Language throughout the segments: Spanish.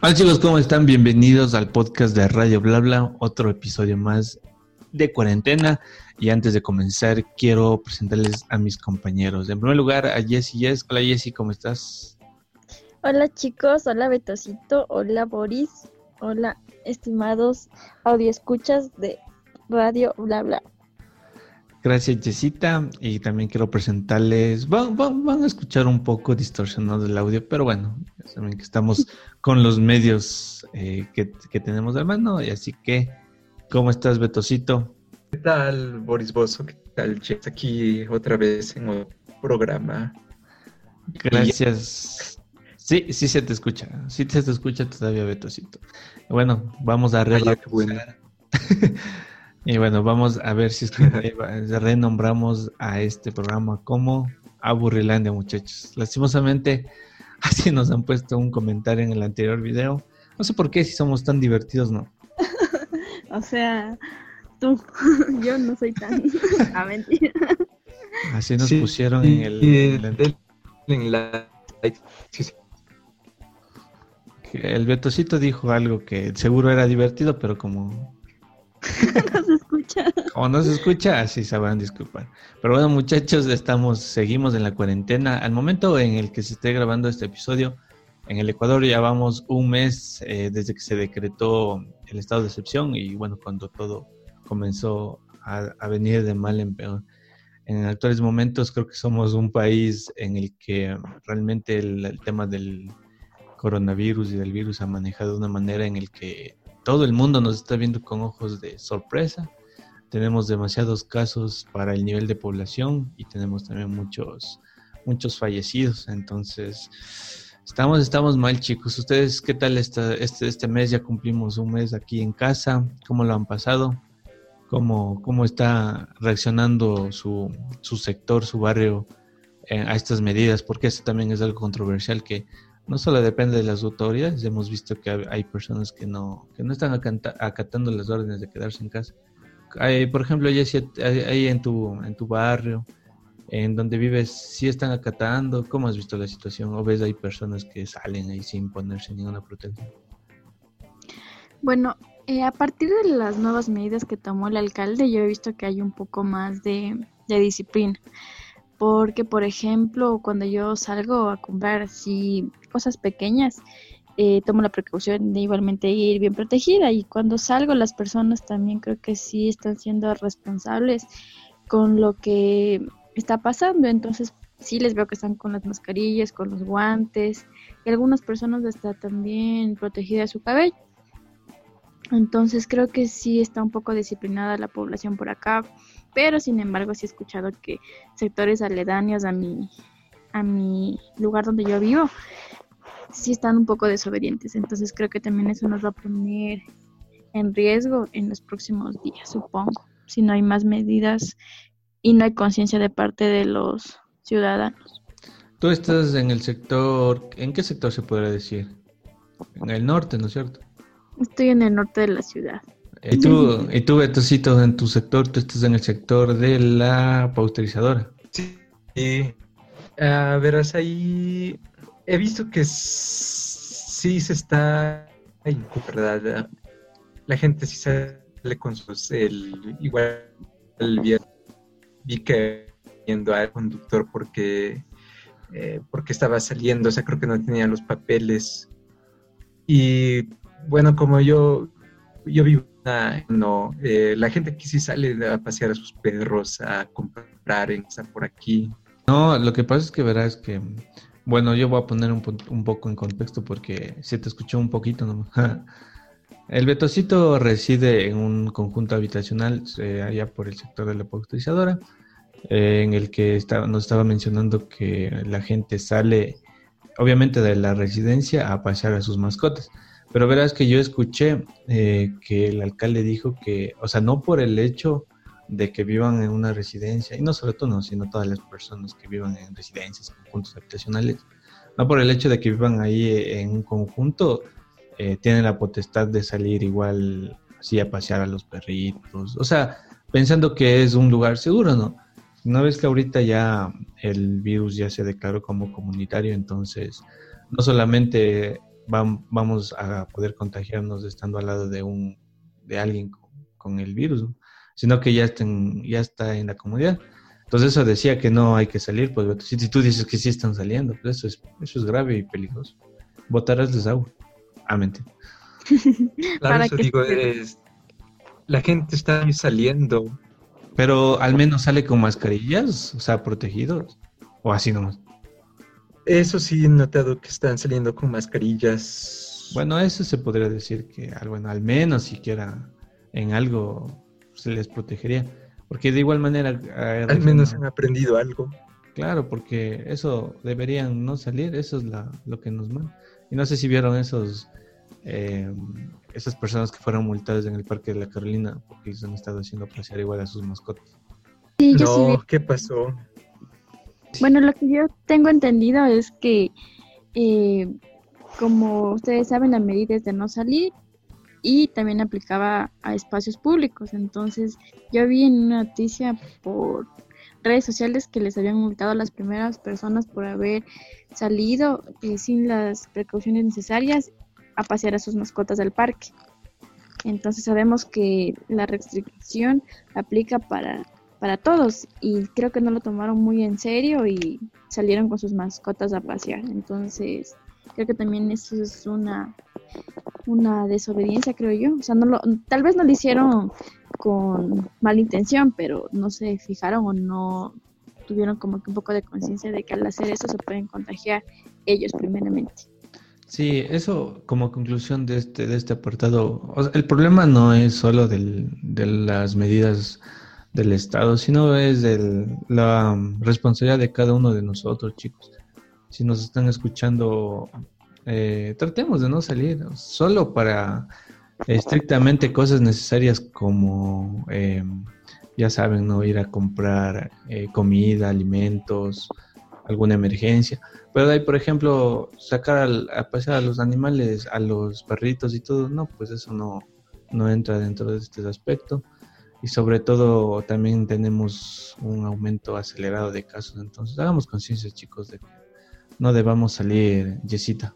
Hola chicos, ¿cómo están? Bienvenidos al podcast de Radio Blabla, otro episodio más de cuarentena. Y antes de comenzar, quiero presentarles a mis compañeros. En primer lugar, a Jessy Yes. Hola Jessy, ¿cómo estás? Hola chicos, hola Betosito, hola Boris, hola estimados escuchas de Radio Blabla. Gracias, Jessita. Y también quiero presentarles, van, van, a escuchar un poco distorsionado el audio, pero bueno, saben que estamos con los medios eh, que, tenemos de mano. Y así que, ¿cómo estás, Betosito? ¿Qué tal, Boris Bozo? ¿Qué tal, Jess? Aquí otra vez en el programa. Gracias. Sí, sí se te escucha. Sí se te escucha todavía, Betosito. Bueno, vamos a arreglar. Y bueno, vamos a ver si es que renombramos a este programa como Aburrilandia, muchachos. Lastimosamente, así nos han puesto un comentario en el anterior video. No sé por qué, si somos tan divertidos, ¿no? o sea, tú, yo no soy tan... a mentira. Así nos pusieron en el... En la... El Betocito dijo algo que seguro era divertido, pero como no se escucha. Como no se escucha, así sabrán disculpar. Pero bueno, muchachos, estamos, seguimos en la cuarentena. Al momento en el que se esté grabando este episodio, en el Ecuador ya vamos un mes eh, desde que se decretó el estado de excepción y bueno, cuando todo comenzó a, venir de mal en peor. En actuales momentos creo que somos un país en el que realmente el, el tema del coronavirus y del virus ha manejado de una manera en el que todo el mundo nos está viendo con ojos de sorpresa. Tenemos demasiados casos para el nivel de población y tenemos también muchos, muchos fallecidos. Entonces, estamos, estamos mal, chicos. ¿Ustedes qué tal esta, este, este mes? Ya cumplimos un mes aquí en casa. ¿Cómo lo han pasado? ¿Cómo, cómo está reaccionando su, su sector, su barrio eh, a estas medidas? Porque eso también es algo controversial que no solo depende de las autoridades, hemos visto que hay personas que no, que no están acatando las órdenes de quedarse en casa. Hay, por ejemplo, ahí en tu, en tu barrio, en donde vives, ¿sí están acatando? ¿Cómo has visto la situación? ¿O ves hay personas que salen ahí sin ponerse ninguna protección? Bueno, eh, a partir de las nuevas medidas que tomó el alcalde, yo he visto que hay un poco más de, de disciplina porque por ejemplo cuando yo salgo a comprar así cosas pequeñas eh, tomo la precaución de igualmente ir bien protegida y cuando salgo las personas también creo que sí están siendo responsables con lo que está pasando. Entonces sí les veo que están con las mascarillas con los guantes y algunas personas están también protegidas su cabello. Entonces creo que sí está un poco disciplinada la población por acá pero sin embargo sí he escuchado que sectores aledaños a mi, a mi lugar donde yo vivo sí están un poco desobedientes, entonces creo que también eso nos va a poner en riesgo en los próximos días, supongo, si no hay más medidas y no hay conciencia de parte de los ciudadanos. Tú estás en el sector, ¿en qué sector se podría decir? En el norte, ¿no es cierto? Estoy en el norte de la ciudad. ¿Y tú, y tú, Betocito, en tu sector, tú estás en el sector de la pausterizadora? Sí. A ver, ahí he visto que sí se está... La gente sí sale con sus... El, igual el vi que viendo al conductor porque eh, porque estaba saliendo, o sea, creo que no tenía los papeles. Y bueno, como yo, yo vivo no, eh, la gente aquí sí sale a pasear a sus perros, a comprar, en por aquí. No, lo que pasa es que verás que, bueno, yo voy a poner un, un poco en contexto porque se te escuchó un poquito nomás. El Betocito reside en un conjunto habitacional eh, allá por el sector de la pausterizadora, eh, en el que nos estaba mencionando que la gente sale, obviamente, de la residencia a pasear a sus mascotas. Pero verás que yo escuché eh, que el alcalde dijo que, o sea, no por el hecho de que vivan en una residencia, y no solo tú, no, sino todas las personas que vivan en residencias, en conjuntos habitacionales, no por el hecho de que vivan ahí en un conjunto, eh, tienen la potestad de salir igual así a pasear a los perritos, o sea, pensando que es un lugar seguro, ¿no? Una vez que ahorita ya el virus ya se declaró como comunitario, entonces no solamente vamos a poder contagiarnos estando al lado de un de alguien con, el virus, sino que ya, estén, ya está en la comunidad. Entonces eso decía que no hay que salir, pues si, tú dices que sí están saliendo, pues eso es, eso es grave y peligroso. Votarás desagüe. Ah, mentira. claro, eso digo, es, la gente está saliendo. Pero al menos sale con mascarillas, o sea, protegidos, o así nomás. Eso sí he notado que están saliendo con mascarillas. Bueno, eso se podría decir que bueno, al menos siquiera en algo se les protegería. Porque de igual manera... Eh, al menos han aprendido algo. Claro, porque eso deberían no salir, eso es lo que nos manda. Y no sé si vieron esos eh, esas personas que fueron multadas en el Parque de la Carolina porque les han estado haciendo pasear igual a sus mascotas. no, ¿qué pasó? Bueno, lo que yo tengo entendido es que, eh, como ustedes saben, la medida es de no salir y también aplicaba a espacios públicos. Entonces, yo vi en una noticia por redes sociales que les habían multado a las primeras personas por haber salido eh, sin las precauciones necesarias a pasear a sus mascotas del parque. Entonces sabemos que la restricción aplica para, para todos y creo que no lo tomaron muy en serio y salieron con sus mascotas a pasear. Entonces creo que también eso es una, una desobediencia, creo yo. O sea, no lo, tal vez no lo hicieron con mala intención, pero no se fijaron o no tuvieron como que un poco de conciencia de que al hacer eso se pueden contagiar ellos primeramente. Sí, eso como conclusión de este, de este apartado, el problema no es solo del, de las medidas del Estado, sino es de la responsabilidad de cada uno de nosotros, chicos. Si nos están escuchando, eh, tratemos de no salir solo para estrictamente cosas necesarias como, eh, ya saben, no ir a comprar eh, comida, alimentos, alguna emergencia. Pero de ahí, por ejemplo, sacar a pasear a los animales, a los perritos y todo, no, pues eso no, no entra dentro de este aspecto. Y sobre todo también tenemos un aumento acelerado de casos. Entonces, hagamos conciencia, chicos, de que no debamos salir, Yesita.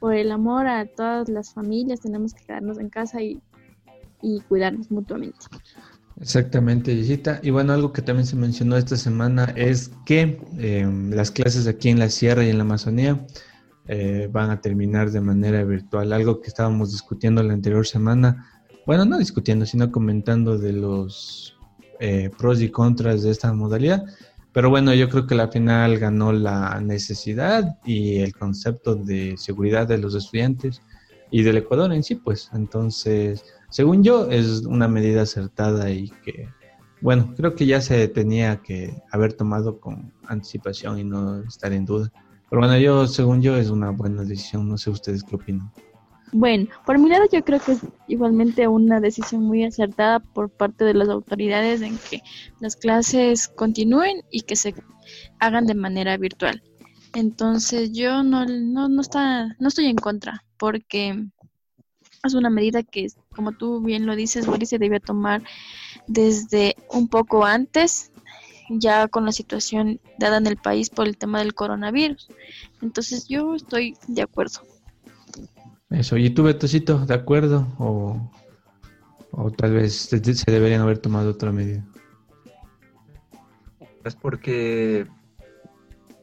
Por el amor a todas las familias, tenemos que quedarnos en casa y, y cuidarnos mutuamente. Exactamente, Yesita. Y bueno, algo que también se mencionó esta semana es que em, las clases aquí en la Sierra y en la Amazonía eh, van a terminar de manera virtual. Algo que estábamos discutiendo la anterior semana. Bueno, no discutiendo, sino comentando de los eh, pros y contras de esta modalidad. Pero bueno, yo creo que la final ganó la necesidad y el concepto de seguridad de los estudiantes y del Ecuador en sí, pues. Entonces, según yo, es una medida acertada y que, bueno, creo que ya se tenía que haber tomado con anticipación y no estar en duda. Pero bueno, yo, según yo, es una buena decisión. No sé ustedes qué opinan. Bueno, por mi lado yo creo que es igualmente una decisión muy acertada por parte de las autoridades en que las clases continúen y que se hagan de manera virtual. Entonces yo no, no, no, está, no estoy en contra porque es una medida que, como tú bien lo dices, Boris, se debe tomar desde un poco antes, ya con la situación dada en el país por el tema del coronavirus. Entonces yo estoy de acuerdo. Eso, ¿y tú, Betocito, de acuerdo? ¿O, o tal vez se deberían haber tomado otra medida? Es porque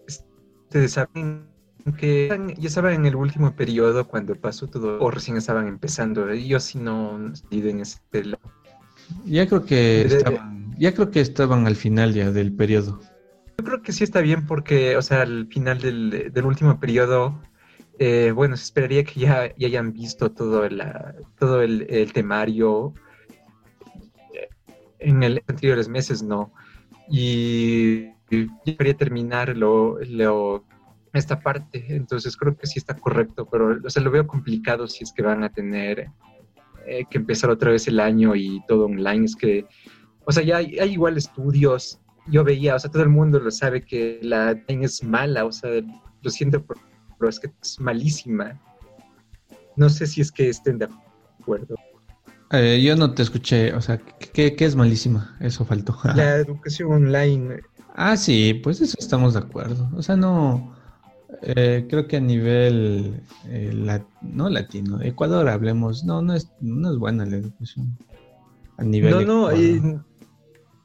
ustedes saben que ya estaban en el último periodo cuando pasó todo, o recién estaban empezando. Yo sí no estoy en ese Ya creo que estaban, ya creo que estaban al final ya del periodo. Yo creo que sí está bien porque, o sea, al final del, último periodo, eh, bueno, se esperaría que ya, ya hayan visto todo, el, todo el, temario en el anteriores meses, ¿no? Y yo quería terminar lo, lo esta parte. Entonces creo que sí está correcto, pero o sea, lo veo complicado si es que van a tener eh, que empezar otra vez el año y todo online. Es que, o sea, ya hay, igual estudios. Yo veía, o sea, todo el mundo lo sabe que la es mala, o sea, lo siento, pero es que es malísima. No sé si es que estén de acuerdo. Eh, yo no te escuché, o sea, ¿qué, ¿qué, es malísima? Eso faltó. La educación online. Ah, sí, pues eso estamos de acuerdo. O sea, no, Eh, creo que a nivel eh, no latino, Ecuador hablemos, no, no es, no es buena la educación. A nivel no, no,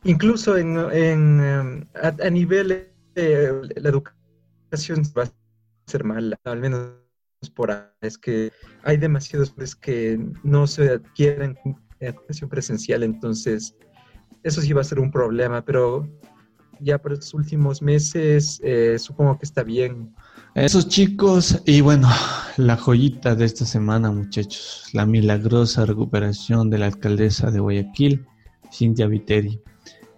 incluso en, en em, a, nivel la educación a ser mala, al menos por ahí. Es que hay demasiados que no se adquieren educación presencial, entonces eso sí va a ser un problema, pero ya por estos últimos meses eh, supongo que está bien. Esos chicos, y bueno, la joyita de esta semana, muchachos, la milagrosa recuperación de la alcaldesa de Guayaquil, Cintia Viteri.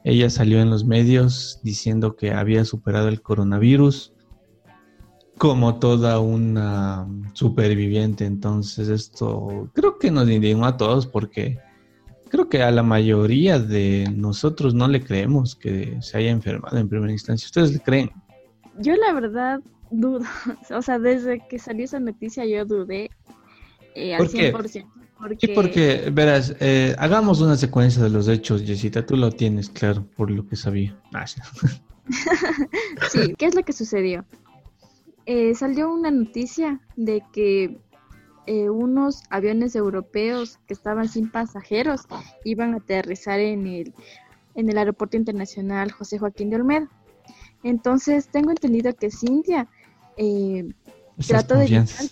Ella salió en los medios diciendo que había superado el coronavirus como toda una superviviente. Entonces esto creo que nos indignó a todos porque creo que a la mayoría de nosotros no le creemos que se haya enfermado en primera instancia. ¿Ustedes le creen? Yo la verdad dudo. O sea, desde que salió esa noticia yo dudé eh, al 100%. Porque... Sí, porque, verás, eh, hagamos una secuencia de los hechos, Jessita. Tú lo tienes claro por lo que sabía. Ah, sí, ¿qué es lo que sucedió? Eh, salió una noticia de que eh, unos aviones europeos que estaban sin pasajeros iban a aterrizar en el, en el aeropuerto internacional José Joaquín de Olmedo. Entonces, tengo entendido que Cintia eh, trató de evitar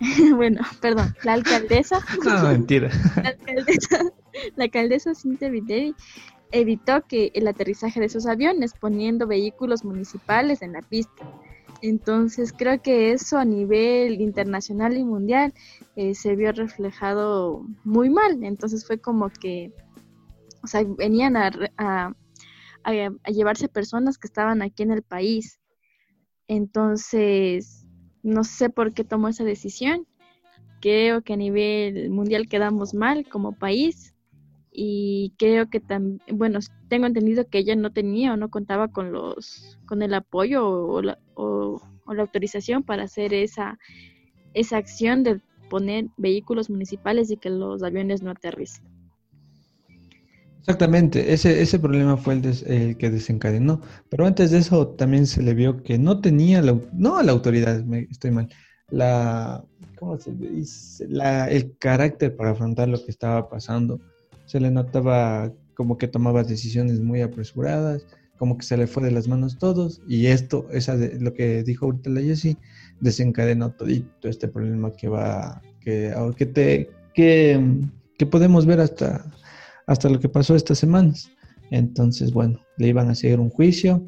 bueno, perdón, la alcaldesa. no, mentira. La alcaldesa, la alcaldesa Cintia Viteri evitó que el aterrizaje de esos aviones poniendo vehículos municipales en la pista. Entonces creo que eso a nivel internacional y mundial eh, se vio reflejado muy mal. Entonces fue como que, o sea, venían a, a, a, llevarse personas que estaban aquí en el país. Entonces, no sé por qué tomó esa decisión. Creo que a nivel mundial quedamos mal como país y creo que también, bueno, tengo entendido que ella no tenía o no contaba con los, con el apoyo o la, o, la autorización para hacer esa, esa acción de poner vehículos municipales y que los aviones no aterricen. Exactamente, ese, ese problema fue el, que desencadenó. Pero antes de eso también se le vio que no tenía, la, no la autoridad, me, estoy mal, la, ¿cómo se dice? La, el carácter para afrontar lo que estaba pasando se le notaba como que tomaba decisiones muy apresuradas, como que se le fue de las manos todos y esto, esa de, lo que dijo ahorita la Jessie, desencadenó todito este problema que va, que, que, te, que, que podemos ver hasta, hasta lo que pasó estas semanas. Entonces, bueno, le iban a seguir un juicio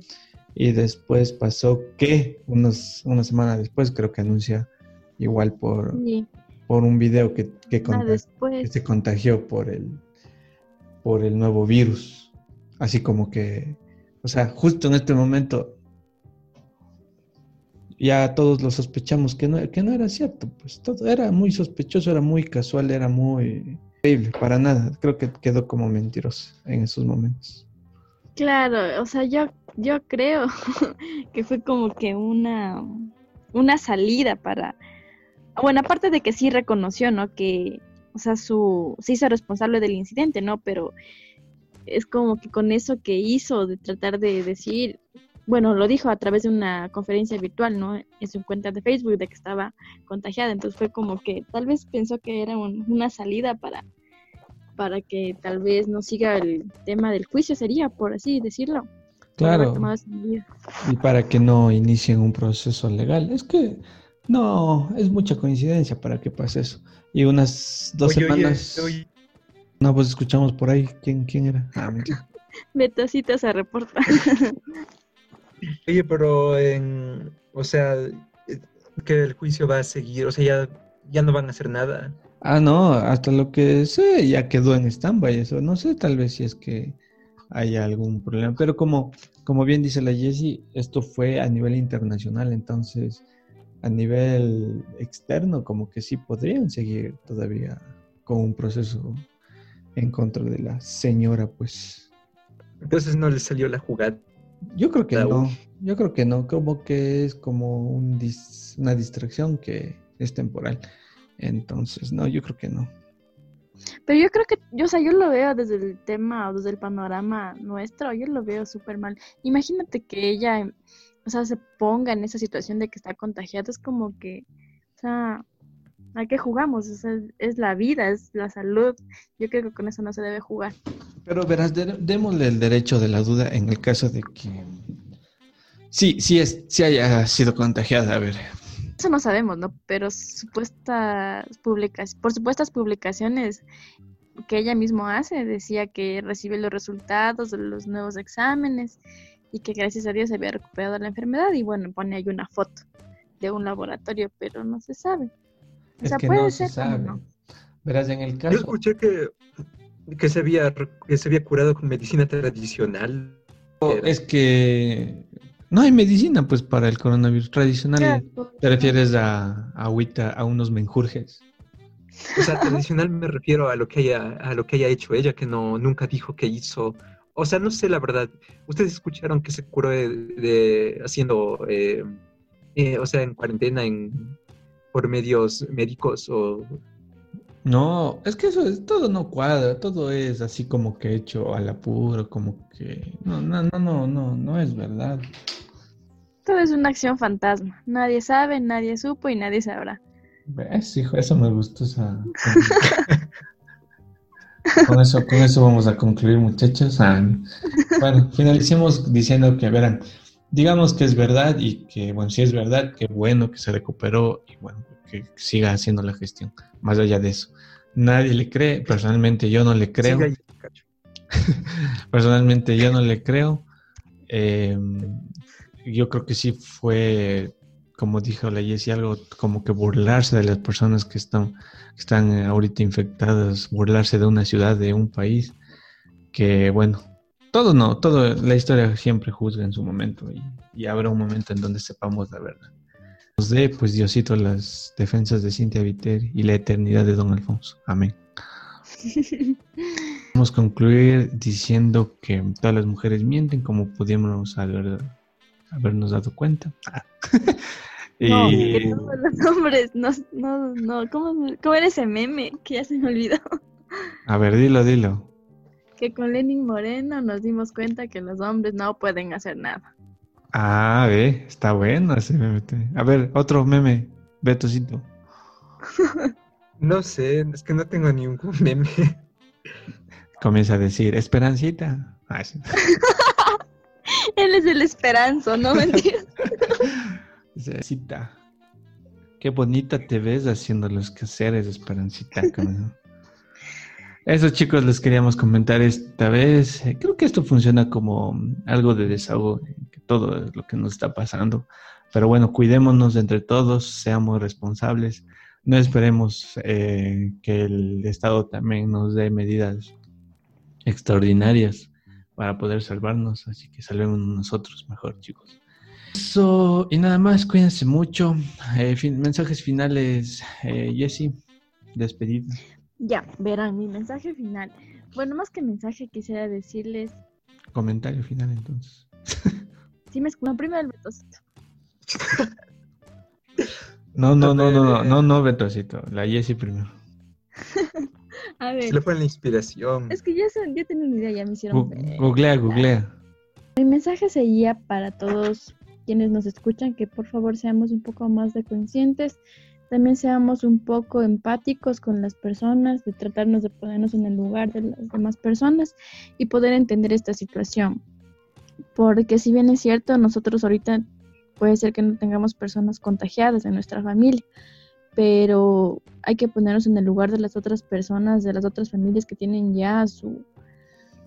y después pasó que unos, una semana después creo que anuncia igual por, por un video que, que, que se contagió por el, por el nuevo virus. Así como que, o sea, justo en este momento ya todos lo sospechamos que no, que no era cierto, pues todo era muy sospechoso, era muy casual, era muy increíble, para nada. Creo que quedó como mentiroso en esos momentos. Claro, o sea, yo, yo creo que fue como que una, una salida para, bueno, aparte de que sí reconoció, ¿no? Que o sea, su, se hizo responsable del incidente, ¿no? Pero es como que con eso que hizo de tratar de decir, bueno, lo dijo a través de una conferencia virtual, ¿no? En su cuenta de Facebook de que estaba contagiada, entonces fue como que tal vez pensó que era una salida para para que tal vez no siga el tema del juicio, sería por así decirlo. Claro. Y para que no inicien un proceso legal. Es que no, es mucha coincidencia para que pase eso. Y unas dos semanas. No, pues escuchamos por ahí. ¿Quién, quién era? Ah, se reporta. Oye, pero en. O sea, que el juicio va a seguir. O sea, ya, ya no van a hacer nada. Ah, no, hasta lo que sé, ya quedó en stand-by. Eso no sé, tal vez si es que haya algún problema. Pero como, como bien dice la Jessie, esto fue a nivel internacional, entonces a nivel externo, como que sí podrían seguir todavía con un proceso en contra de la señora, pues. Entonces no le salió la jugada. Yo creo que no, yo creo que no, como que es como un una distracción que es temporal. Entonces, no, yo creo que no. Pero yo creo que, yo, o sea, yo lo veo desde el tema o desde el panorama nuestro, yo lo veo súper mal. Imagínate que ella o sea, se ponga en esa situación de que está contagiado, es como que, o sea, ¿a qué jugamos? O sea, es la vida, es la salud. Yo creo que con eso no se debe jugar. Pero verás, démosle el derecho de la duda en el caso de que sí, sí, es, sí haya sido contagiada, a ver. Eso no sabemos, ¿no? Pero supuestas publicaciones, por supuestas publicaciones que ella misma hace, decía que recibe los resultados de los nuevos exámenes y que gracias a Dios se había recuperado la enfermedad y bueno, pone ahí una foto de un laboratorio, pero no se sabe. O sea, puede ser No. Verás, en el caso... Yo escuché que, que, se había, que se había curado con medicina tradicional. Es que no hay medicina, pues, para el coronavirus tradicional. ¿Te refieres a, agüita, a unos menjurjes? O sea, tradicional me refiero a lo que haya, a lo que haya hecho ella, que no nunca dijo que hizo o sea, no sé la verdad. Ustedes escucharon que se curó de, haciendo, eh, eh, o sea, en cuarentena en, por medios médicos o... No, es que eso es, todo no cuadra, todo es así como que hecho al apuro, como que... No, no, no, no, no, no es verdad. Todo es una acción fantasma. Nadie sabe, nadie supo y nadie sabrá. ¿Ves, hijo? Eso me gustó. Esa... Con eso, con eso vamos a concluir, muchachos. Ah, bueno, finalicemos diciendo que, verán, digamos que es verdad y que, bueno, si es verdad, que bueno que se recuperó y bueno, que siga haciendo la gestión. Más allá de eso, nadie le cree, personalmente yo no le creo. personalmente yo no le creo. Em, yo creo que sí fue como dijo la Jessie, algo como que burlarse de las personas que están, están ahorita infectadas, burlarse de una ciudad, de un país, que bueno, todo no, todo, la historia siempre juzga en su momento y, habrá un momento en donde sepamos la verdad. Nos dé, pues Diosito, las defensas de Cintia Viter y la eternidad de Don Alfonso. Amén. Vamos a concluir diciendo que todas las mujeres mienten como pudimos haber, habernos dado cuenta. No, que todos los hombres, no, no, no, ¿cómo, ¿cómo era ese meme? Que ya se me olvidó. A ver, dilo, dilo. Que con Lenin Moreno nos dimos cuenta que los hombres no pueden hacer nada. Ah, ve, está bueno ese meme. A ver, otro meme, Betocito. no sé, es que no tengo ni un meme. Comienza a decir, Esperancita. Ah, Él es el esperanzo, no mentiras. Esperancita. Qué bonita te ves haciendo los quehaceres, Esperancita. Eso chicos les queríamos comentar esta vez. Creo que esto funciona como algo de desahogo, todo lo que nos está pasando. Pero bueno, cuidémonos entre todos, seamos responsables. No esperemos eh, que el Estado también nos dé medidas extraordinarias para poder salvarnos. Así que salvemos nosotros mejor, chicos. Eso, y nada más, cuídense mucho. Eh, mensajes finales, eh, Jessy, despedida. Ya, verán, mi mensaje final. Bueno, más que mensaje, quisiera decirles. Comentario final, entonces. sí, me escuchan. primero el Betocito. no, no, no, no, no, no, no, Betocito. La Jessy primero. A ver. Se le fue la inspiración. Es que ya, ya tengo una idea, ya me hicieron. googlea, googlea. Mi mensaje sería para todos quienes nos escuchan que por favor seamos un poco más de conscientes, también seamos un poco empáticos con las personas, de tratarnos de ponernos en el lugar de las demás personas y poder entender esta situación. Porque si bien es cierto, nosotros ahorita puede ser que no tengamos personas contagiadas en nuestra familia, pero hay que ponernos en el lugar de las otras personas, de las otras familias que tienen ya su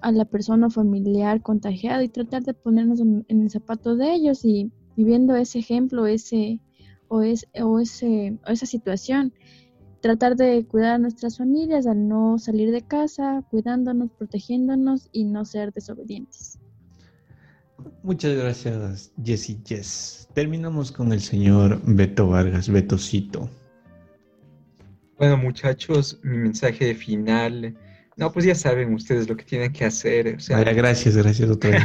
a la persona familiar contagiada y tratar de ponernos en, el zapato de ellos y viviendo ese ejemplo ese o, es, o, ese, o esa situación tratar de cuidar a nuestras familias al no salir de casa cuidándonos protegiéndonos y no ser desobedientes Muchas gracias, Jessy Jess. Terminamos con el señor Beto Vargas, Betocito. Bueno, muchachos, mi mensaje final no, pues ya saben ustedes lo que tienen que hacer. O sea, gracias, gracias otra vez.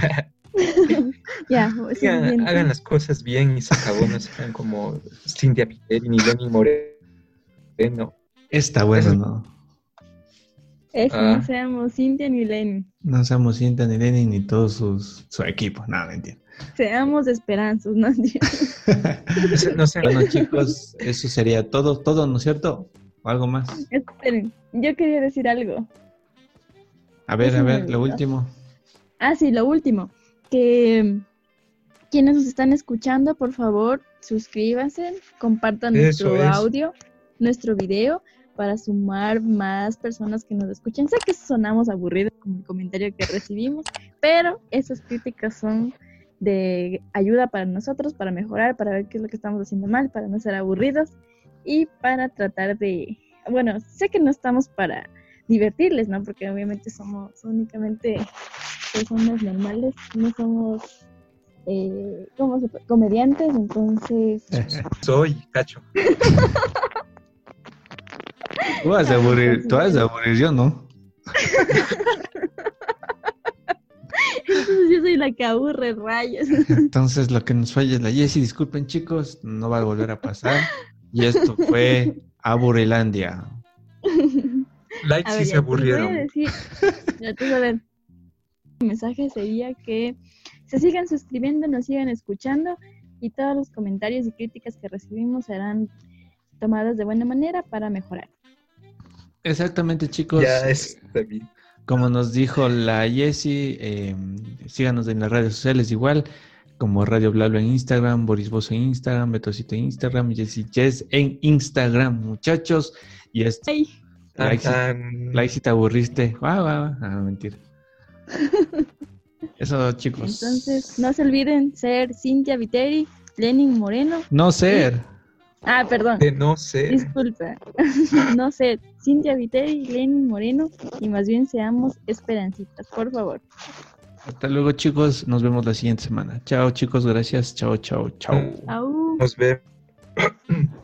ya, hagan, las cosas bien y se acabó, no sean como Cintia Piteri ni Lenny Moreno. Está bueno, ¿no? No ah. seamos Cintia ni Lenny. No seamos Cintia ni Lenny ni todo sus, su equipo, nada, mentira. Seamos esperanzas, ¿no? No sé. Bueno, chicos, eso sería todo, todo, ¿no es cierto? ¿O algo más? Esperen, yo quería decir algo. A ver, Eso a ver, lo último. Ah, sí, lo último. Que quienes nos están escuchando, por favor, suscríbanse, compartan Eso nuestro es. audio, nuestro video, para sumar más personas que nos escuchen. Sé que sonamos aburridos con el comentario que recibimos, pero esas críticas son de ayuda para nosotros, para mejorar, para ver qué es lo que estamos haciendo mal, para no ser aburridos y para tratar de, bueno, sé que no estamos para divertirles, ¿no? Porque obviamente somos únicamente personas normales, no somos eh, ¿cómo se puede? comediantes, entonces Soy, cacho. Tú vas a aburrir, tú vas a aburrir, yo no. entonces yo soy la que aburre rayos. Entonces lo que nos falla es la Jessie, disculpen chicos, no va a volver a pasar. Y esto fue Aburrilandia. Like si ver, se ya, te voy a aburrieron. decir, ya te voy a ver. Mi mensaje sería que se sigan suscribiendo, nos sigan escuchando y todos los comentarios y críticas que recibimos serán tomadas de buena manera para mejorar. Exactamente chicos. Ya bien. Como nos dijo la Jessie, eh, síganos en las redes sociales igual, como Radio Blablo en Instagram, Boris Bozo en Instagram, Betosito en Instagram, Jessie Jess en Instagram, muchachos. Y esto, Ay, like, like si te aburriste. Guau, guau. Ah, mentira. Eso chicos. entonces no se olviden ser Cintia Viteri, Lenin Moreno. No ser. Ah, perdón. de no ser. Disculpa, no sé, Cintia Viteri, Lenin Moreno, y más bien seamos esperancitas, por favor. Hasta luego chicos, nos vemos la siguiente semana. Chao chicos, gracias. Chao, chao, chao. Nos vemos.